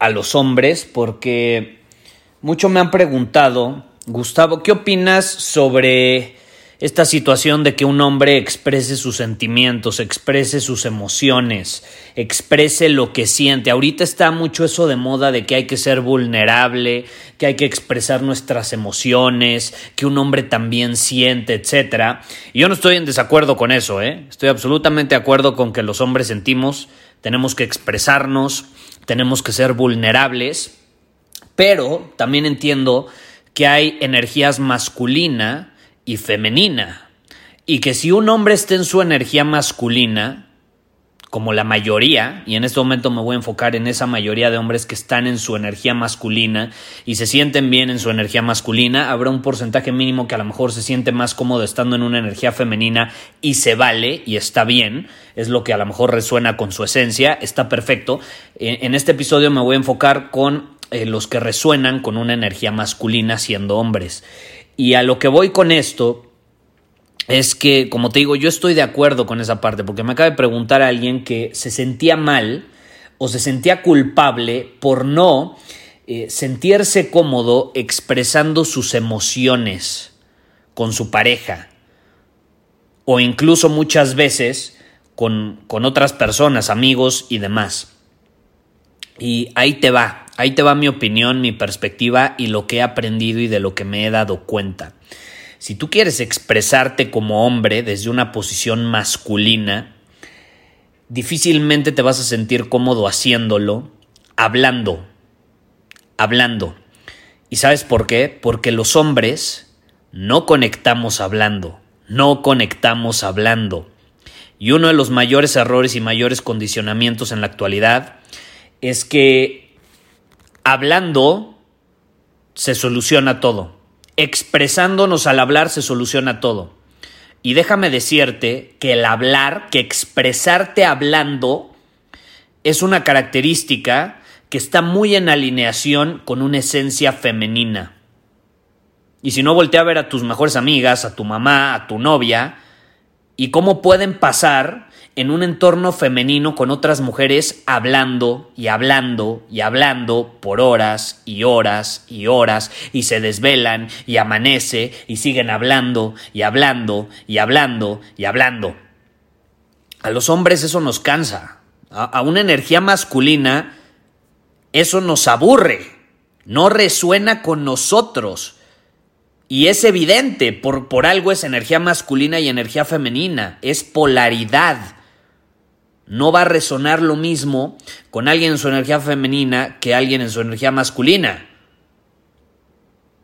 a los hombres porque mucho me han preguntado, Gustavo, ¿qué opinas sobre esta situación de que un hombre exprese sus sentimientos, exprese sus emociones, exprese lo que siente. Ahorita está mucho eso de moda de que hay que ser vulnerable, que hay que expresar nuestras emociones, que un hombre también siente, etc. Y yo no estoy en desacuerdo con eso, ¿eh? Estoy absolutamente de acuerdo con que los hombres sentimos, tenemos que expresarnos, tenemos que ser vulnerables, pero también entiendo que hay energías masculina y femenina. Y que si un hombre está en su energía masculina, como la mayoría, y en este momento me voy a enfocar en esa mayoría de hombres que están en su energía masculina y se sienten bien en su energía masculina, habrá un porcentaje mínimo que a lo mejor se siente más cómodo estando en una energía femenina y se vale y está bien, es lo que a lo mejor resuena con su esencia, está perfecto. En este episodio me voy a enfocar con eh, los que resuenan con una energía masculina siendo hombres. Y a lo que voy con esto es que, como te digo, yo estoy de acuerdo con esa parte, porque me acaba de preguntar a alguien que se sentía mal o se sentía culpable por no eh, sentirse cómodo expresando sus emociones con su pareja o incluso muchas veces con, con otras personas, amigos y demás. Y ahí te va, ahí te va mi opinión, mi perspectiva y lo que he aprendido y de lo que me he dado cuenta. Si tú quieres expresarte como hombre desde una posición masculina, difícilmente te vas a sentir cómodo haciéndolo, hablando, hablando. ¿Y sabes por qué? Porque los hombres no conectamos hablando, no conectamos hablando. Y uno de los mayores errores y mayores condicionamientos en la actualidad es que hablando se soluciona todo expresándonos al hablar se soluciona todo. Y déjame decirte que el hablar, que expresarte hablando, es una característica que está muy en alineación con una esencia femenina. Y si no, voltea a ver a tus mejores amigas, a tu mamá, a tu novia, y cómo pueden pasar en un entorno femenino con otras mujeres hablando y hablando y hablando por horas y horas y horas y se desvelan y amanece y siguen hablando y hablando y hablando y hablando. A los hombres eso nos cansa. A, una energía masculina eso nos aburre. No resuena con nosotros. Y es evidente, por, por algo es energía masculina y energía femenina, es polaridad. No va a resonar lo mismo con alguien en su energía femenina que alguien en su energía masculina.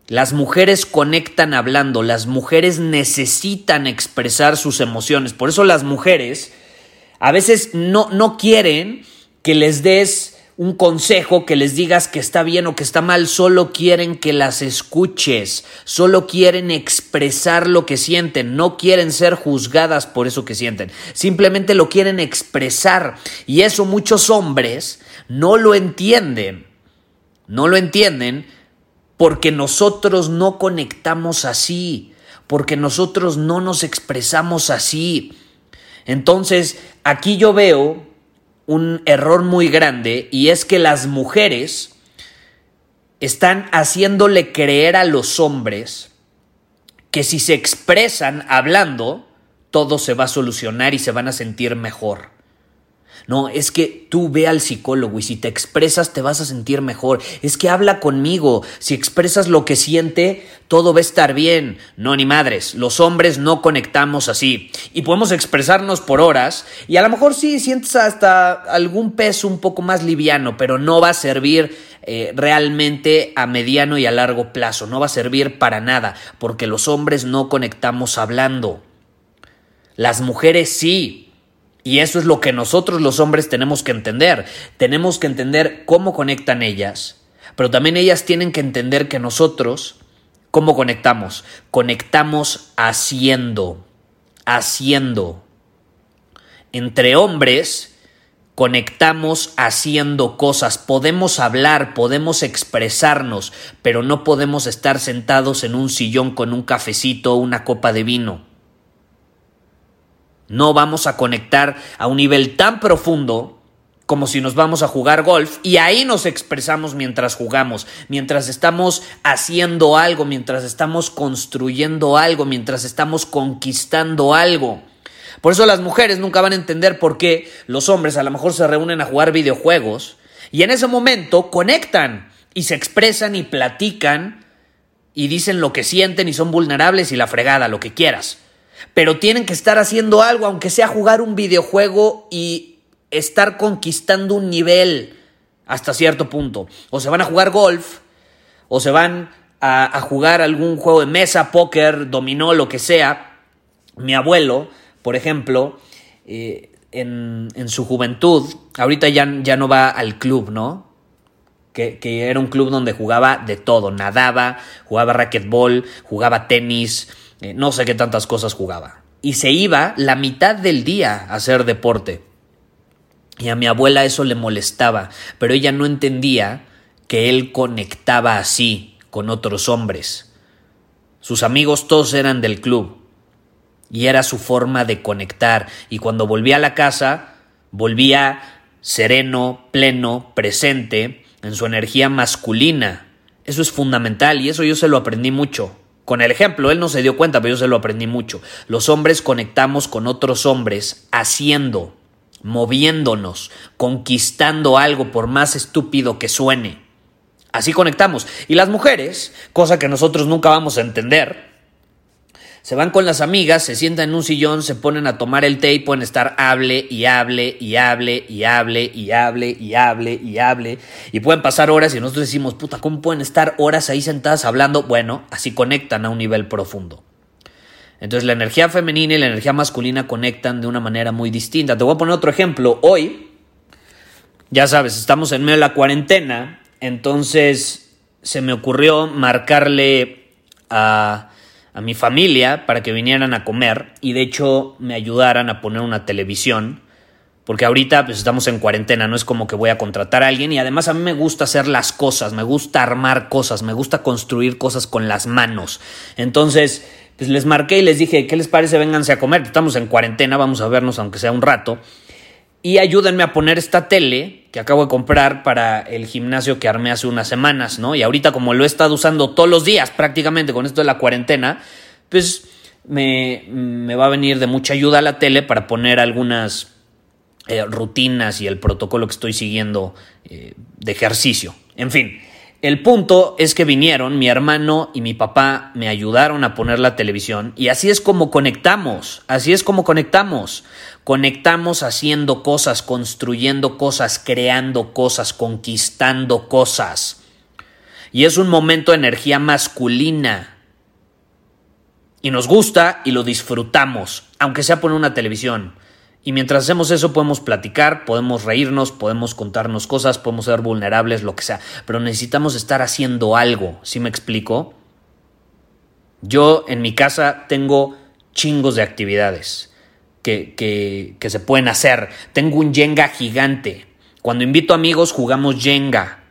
Las mujeres conectan hablando, las mujeres necesitan expresar sus emociones. Por eso las mujeres a veces no, no quieren que les des un consejo, que les digas que está bien o que está mal, solo quieren que las escuches, solo quieren expresar lo que sienten, no quieren ser juzgadas por eso que sienten, simplemente lo quieren expresar y eso muchos hombres no lo entienden, no lo entienden porque nosotros no conectamos así, porque nosotros no nos expresamos así. Entonces, aquí yo veo un error muy grande y es que las mujeres están haciéndole creer a los hombres que si se expresan hablando, todo se va a solucionar y se van a sentir mejor. No, es que tú ve al psicólogo y si te expresas te vas a sentir mejor. Es que habla conmigo. Si expresas lo que siente, todo va a estar bien. No, ni madres. Los hombres no conectamos así. Y podemos expresarnos por horas y a lo mejor sí sientes hasta algún peso un poco más liviano, pero no va a servir eh, realmente a mediano y a largo plazo. No va a servir para nada porque los hombres no conectamos hablando. Las mujeres sí. Y eso es lo que nosotros los hombres tenemos que entender. Tenemos que entender cómo conectan ellas, pero también ellas tienen que entender que nosotros, ¿cómo conectamos? Conectamos haciendo, haciendo. Entre hombres, conectamos haciendo cosas, podemos hablar, podemos expresarnos, pero no podemos estar sentados en un sillón con un cafecito o una copa de vino. No vamos a conectar a un nivel tan profundo como si nos vamos a jugar golf y ahí nos expresamos mientras jugamos, mientras estamos haciendo algo, mientras estamos construyendo algo, mientras estamos conquistando algo. Por eso las mujeres nunca van a entender por qué los hombres a lo mejor se reúnen a jugar videojuegos y en ese momento conectan y se expresan y platican y dicen lo que sienten y son vulnerables y la fregada, lo que quieras pero tienen que estar haciendo algo, aunque sea jugar un videojuego y estar conquistando un nivel hasta cierto punto. O se van a jugar golf, o se van a, jugar algún juego de mesa, póker, dominó, lo que sea. Mi abuelo, por ejemplo, eh, en, su juventud, ahorita ya, ya no va al club, ¿no? Que, que, era un club donde jugaba de todo, nadaba, jugaba racquetball, jugaba tenis, eh, no sé qué tantas cosas jugaba. Y se iba la mitad del día a hacer deporte. Y a mi abuela eso le molestaba, pero ella no entendía que él conectaba así con otros hombres. Sus amigos todos eran del club. Y era su forma de conectar. Y cuando volvía a la casa, volvía sereno, pleno, presente, en su energía masculina. Eso es fundamental y eso yo se lo aprendí mucho. Con el ejemplo, él no se dio cuenta, pero yo se lo aprendí mucho. Los hombres conectamos con otros hombres haciendo, moviéndonos, conquistando algo por más estúpido que suene. Así conectamos. Y las mujeres, cosa que nosotros nunca vamos a entender, se van con las amigas, se sientan en un sillón, se ponen a tomar el té y pueden estar hable y hable y hable y hable y hable y hable y hable y pueden pasar horas y nosotros decimos, puta, ¿cómo pueden estar horas ahí sentadas hablando? Bueno, así conectan a un nivel profundo. Entonces la energía femenina y la energía masculina conectan de una manera muy distinta. Te voy a poner otro ejemplo. Hoy, ya sabes, estamos en medio de la cuarentena, entonces se me ocurrió marcarle a a mi familia para que vinieran a comer y de hecho me ayudaran a poner una televisión. Porque ahorita pues estamos en cuarentena, no es como que voy a contratar a alguien y además a mí me gusta hacer las cosas, me gusta armar cosas, me gusta construir cosas con las manos. Entonces, pues les marqué y les dije, ¿qué les parece? Vénganse a comer, estamos en cuarentena, vamos a vernos aunque sea un rato y ayúdenme a poner esta tele que acabo de comprar para el gimnasio que armé hace unas semanas, ¿no? Y ahorita como lo he estado usando todos los días prácticamente con esto de la cuarentena, pues me, va a venir de mucha ayuda la tele para poner algunas eh, rutinas y el protocolo que estoy siguiendo eh, de ejercicio. En fin, el punto es que vinieron, mi hermano y mi papá me ayudaron a poner la televisión y así es como conectamos, así es como conectamos. Conectamos haciendo cosas, construyendo cosas, creando cosas, conquistando cosas. Y es un momento de energía masculina. Y nos gusta y lo disfrutamos, aunque sea poner una televisión. Y mientras hacemos eso podemos platicar, podemos reírnos, podemos contarnos cosas, podemos ser vulnerables, lo que sea. Pero necesitamos estar haciendo algo, ¿sí me explico? Yo en mi casa tengo chingos de actividades que, que, se pueden hacer. Tengo un Jenga gigante. Cuando invito amigos jugamos Jenga.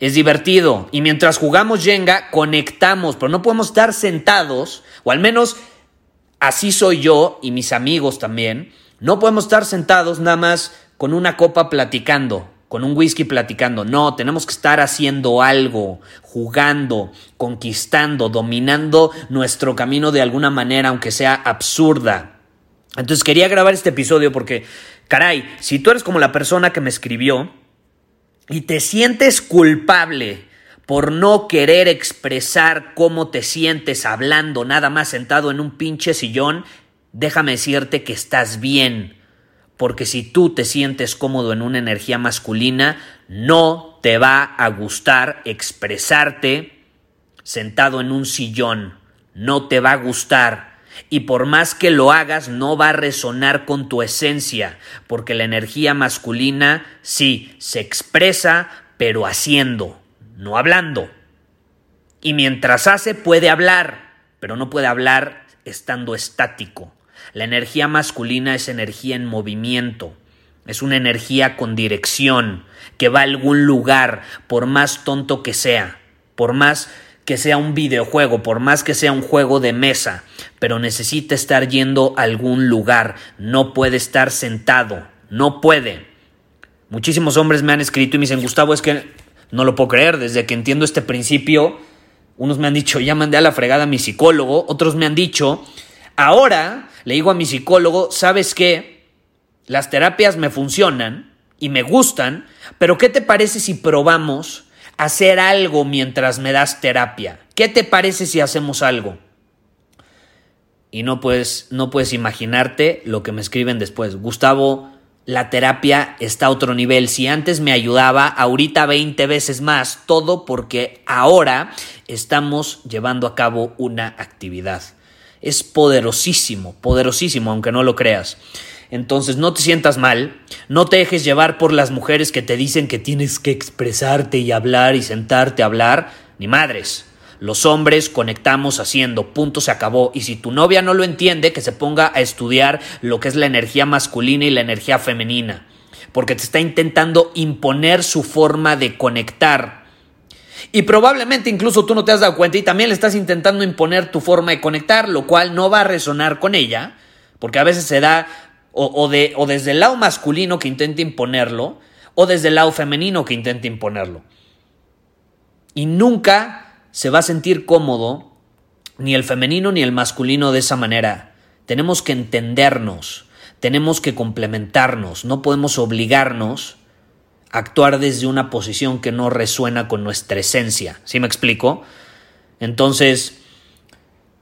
Es divertido. Y mientras jugamos Jenga, conectamos. Pero no podemos estar sentados, o al menos así soy yo y mis amigos también no podemos estar sentados nada más con una copa platicando, con un whisky platicando. No, tenemos que estar haciendo algo, jugando, conquistando, dominando nuestro camino de alguna manera, aunque sea absurda. Entonces quería grabar este episodio porque Caray, si tú eres como la persona que me escribió y te sientes culpable por no querer expresar cómo te sientes hablando nada más sentado en un pinche sillón, déjame decirte que estás bien. Porque si tú te sientes cómodo en una energía masculina, no te va a gustar expresarte sentado en un sillón. No te va a gustar. Y por más que lo hagas, no va a resonar con tu esencia, porque la energía masculina sí se expresa, pero haciendo no hablando. Y mientras hace puede hablar, pero no puede hablar estando estático. La energía masculina es energía en movimiento, es una energía con dirección, que va a algún lugar, por más tonto que sea, por más que sea un videojuego, por más que sea un juego de mesa, pero necesita estar yendo a algún lugar, no puede estar sentado, no puede. Muchísimos hombres me han escrito y me dicen, Gustavo, es que no lo puedo creer, desde que entiendo este principio, unos me han dicho, ya mandé a la fregada a mi psicólogo, otros me han dicho, ahora le digo a mi psicólogo, ¿sabes qué? Las terapias me funcionan y me gustan, pero ¿qué te parece si probamos hacer algo mientras me das terapia? ¿Qué te parece si hacemos algo? Y no puedes, no puedes imaginarte lo que me escriben después. Gustavo, la terapia está a otro nivel. Si antes me ayudaba, ahorita 20 veces más, todo porque ahora estamos llevando a cabo una actividad. Es poderosísimo, poderosísimo, aunque no lo creas. Entonces no te sientas mal, no te dejes llevar por las mujeres que te dicen que tienes que expresarte y hablar y sentarte a hablar, ni madres. Los hombres conectamos haciendo, punto se acabó. Y si tu novia no lo entiende, que se ponga a estudiar lo que es la energía masculina y la energía femenina. Porque te está intentando imponer su forma de conectar. Y probablemente incluso tú no te has dado cuenta y también le estás intentando imponer tu forma de conectar, lo cual no va a resonar con ella, porque a veces se da o, de, o desde el lado masculino que intenta imponerlo, o desde el lado femenino que intenta imponerlo. Y nunca se va a sentir cómodo ni el femenino ni el masculino de esa manera. Tenemos que entendernos, tenemos que complementarnos, no podemos obligarnos actuar desde una posición que no resuena con nuestra esencia. ¿Sí me explico? Entonces,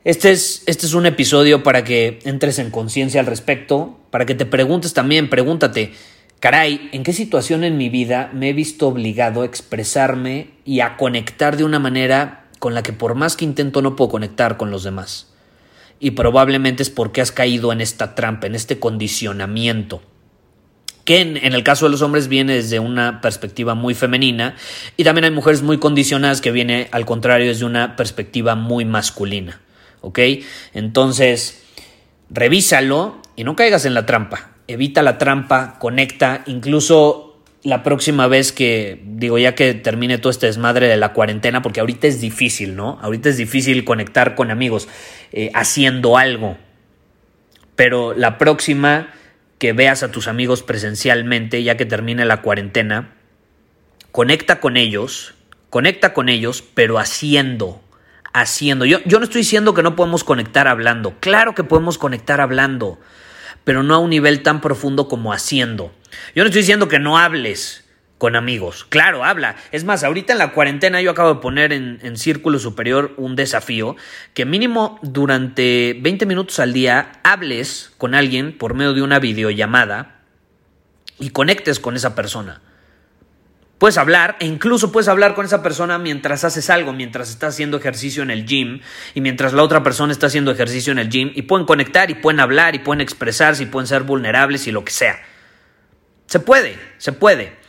este es, este es un episodio para que entres en conciencia al respecto, para que te preguntes también, pregúntate, Caray, ¿en qué situación en mi vida me he visto obligado a expresarme y a conectar de una manera con la que por más que intento no puedo conectar con los demás? Y probablemente es porque has caído en esta trampa, en este condicionamiento que en, el caso de los hombres viene desde una perspectiva muy femenina y también hay mujeres muy condicionadas que viene al contrario desde una perspectiva muy masculina, ¿ok? Entonces, revísalo y no caigas en la trampa evita la trampa, conecta, incluso la próxima vez que, digo, ya que termine todo este desmadre de la cuarentena, porque ahorita es difícil, ¿no? Ahorita es difícil conectar con amigos eh, haciendo algo. Pero la próxima que veas a tus amigos presencialmente, ya que termine la cuarentena, conecta con ellos, conecta con ellos, pero haciendo, haciendo. Yo, yo no estoy diciendo que no podemos conectar hablando, claro que podemos conectar hablando pero no a un nivel tan profundo como haciendo. Yo no estoy diciendo que no hables con amigos. Claro, habla. Es más, ahorita en la cuarentena yo acabo de poner en, círculo superior un desafío que mínimo durante 20 minutos al día hables con alguien por medio de una videollamada y conectes con esa persona. Puedes hablar e incluso puedes hablar con esa persona mientras haces algo, mientras estás haciendo ejercicio en el gym y mientras la otra persona está haciendo ejercicio en el gym y pueden conectar y pueden hablar y pueden expresarse y pueden ser vulnerables y lo que sea. Se puede, se puede.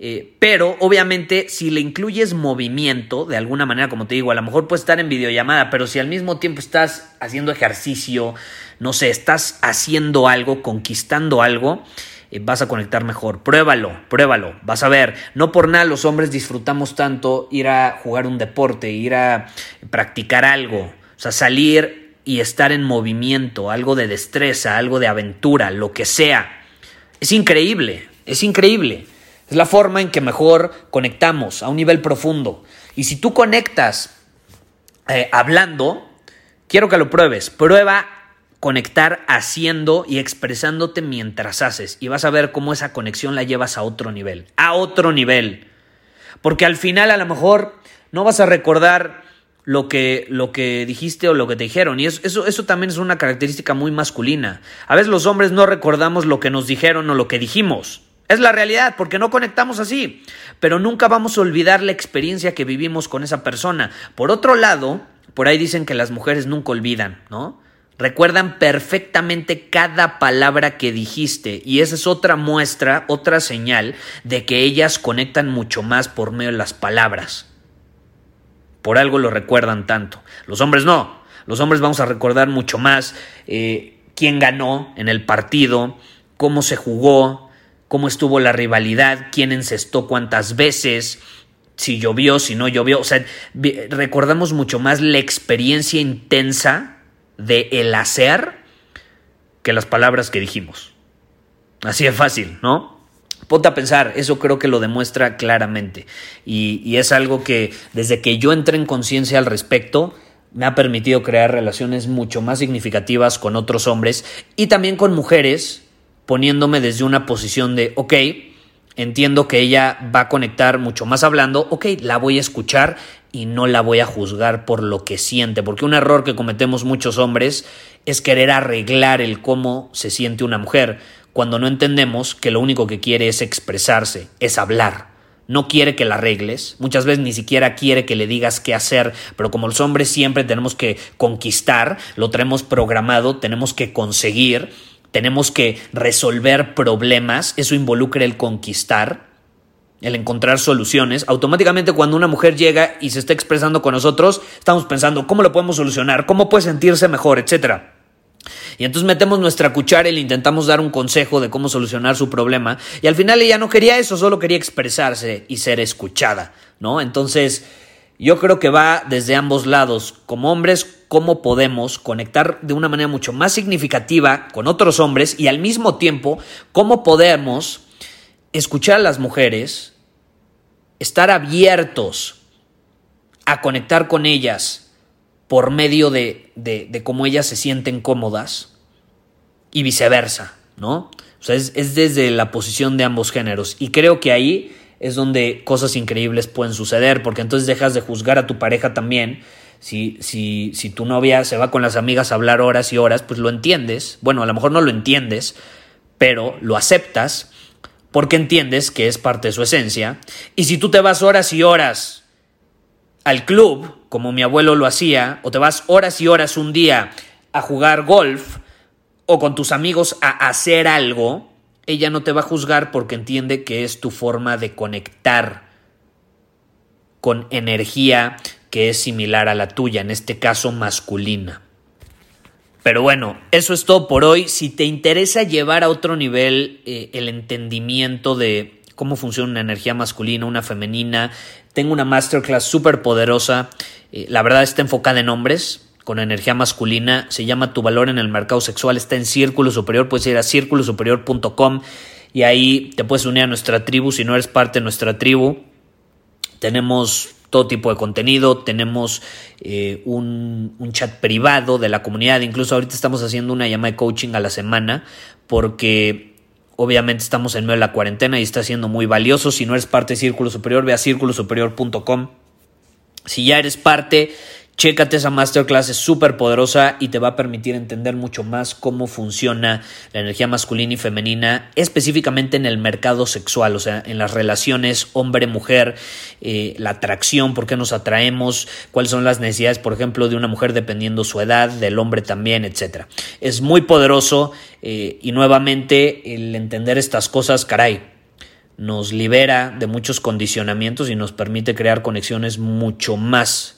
Eh, pero obviamente si le incluyes movimiento de alguna manera, como te digo, a lo mejor puedes estar en videollamada, pero si al mismo tiempo estás haciendo ejercicio, no sé, estás haciendo algo, conquistando algo, eh, vas a conectar mejor. Pruébalo, pruébalo, vas a ver. No por nada los hombres disfrutamos tanto ir a jugar un deporte, ir a practicar algo, o sea, salir y estar en movimiento, algo de destreza, algo de aventura, lo que sea. Es increíble, es increíble. Es la forma en que mejor conectamos a un nivel profundo. Y si tú conectas eh, hablando, quiero que lo pruebes. Prueba conectar haciendo y expresándote mientras haces. Y vas a ver cómo esa conexión la llevas a otro nivel. A otro nivel. Porque al final a lo mejor no vas a recordar lo que, lo que dijiste o lo que te dijeron. Y eso, eso, eso también es una característica muy masculina. A veces los hombres no recordamos lo que nos dijeron o lo que dijimos. Es la realidad, porque no conectamos así. Pero nunca vamos a olvidar la experiencia que vivimos con esa persona. Por otro lado, por ahí dicen que las mujeres nunca olvidan, ¿no? Recuerdan perfectamente cada palabra que dijiste y esa es otra muestra, otra señal de que ellas conectan mucho más por medio de las palabras. Por algo lo recuerdan tanto. Los hombres no. Los hombres vamos a recordar mucho más eh, quién ganó en el partido, cómo se jugó, cómo estuvo la rivalidad, quién encestó cuántas veces, si llovió, si no llovió. O sea, recordamos mucho más la experiencia intensa de el hacer que las palabras que dijimos. Así es fácil, ¿no? Ponte a pensar, eso creo que lo demuestra claramente. Y, y es algo que desde que yo entré en conciencia al respecto, me ha permitido crear relaciones mucho más significativas con otros hombres y también con mujeres, poniéndome desde una posición de, ok, entiendo que ella va a conectar mucho más hablando, ok, la voy a escuchar y no la voy a juzgar por lo que siente, porque un error que cometemos muchos hombres es querer arreglar el cómo se siente una mujer, cuando no entendemos que lo único que quiere es expresarse, es hablar. No quiere que la arregles, muchas veces ni siquiera quiere que le digas qué hacer, pero como los hombres siempre tenemos que conquistar, lo tenemos programado, tenemos que conseguir, tenemos que resolver problemas, eso involucra el conquistar, el encontrar soluciones, automáticamente cuando una mujer llega y se está expresando con nosotros, estamos pensando cómo lo podemos solucionar, cómo puede sentirse mejor, etcétera. Y entonces metemos nuestra cuchara y le intentamos dar un consejo de cómo solucionar su problema. Y al final ella no quería eso, solo quería expresarse y ser escuchada, ¿no? Entonces, yo creo que va desde ambos lados. Como hombres, cómo podemos conectar de una manera mucho más significativa con otros hombres y al mismo tiempo, cómo podemos escuchar a las mujeres, estar abiertos a conectar con ellas por medio de, de, cómo ellas se sienten cómodas y viceversa, ¿no? O sea, es, es desde la posición de ambos géneros. Y creo que ahí es donde cosas increíbles pueden suceder, porque entonces dejas de juzgar a tu pareja también. Si, si, si tu novia se va con las amigas a hablar horas y horas, pues lo entiendes. Bueno, a lo mejor no lo entiendes, pero lo aceptas porque entiendes que es parte de su esencia. Y si tú te vas horas y horas al club, como mi abuelo lo hacía, o te vas horas y horas un día a jugar golf, o con tus amigos a hacer algo, ella no te va a juzgar porque entiende que es tu forma de conectar con energía que es similar a la tuya, en este caso masculina. Pero bueno, eso es todo por hoy. Si te interesa llevar a otro nivel eh, el entendimiento de cómo funciona una energía masculina, una femenina, tengo una masterclass súper poderosa. Eh, la verdad está enfocada en hombres con energía masculina. Se llama Tu valor en el mercado sexual. Está en Círculo Superior. Puedes ir a círculosuperior.com y ahí te puedes unir a nuestra tribu si no eres parte de nuestra tribu. Tenemos todo tipo de contenido, tenemos eh, un, un, chat privado de la comunidad, incluso ahorita estamos haciendo una llamada de coaching a la semana porque obviamente estamos en medio de la cuarentena y está siendo muy valioso. Si no eres parte de Círculo Superior, ve a círculosuperior.com. Si ya eres parte, Chécate esa masterclass, es súper poderosa y te va a permitir entender mucho más cómo funciona la energía masculina y femenina, específicamente en el mercado sexual, o sea, en las relaciones hombre-mujer, eh, la atracción, por qué nos atraemos, cuáles son las necesidades, por ejemplo, de una mujer dependiendo su edad, del hombre también, etc. Es muy poderoso eh, y nuevamente el entender estas cosas, caray, nos libera de muchos condicionamientos y nos permite crear conexiones mucho más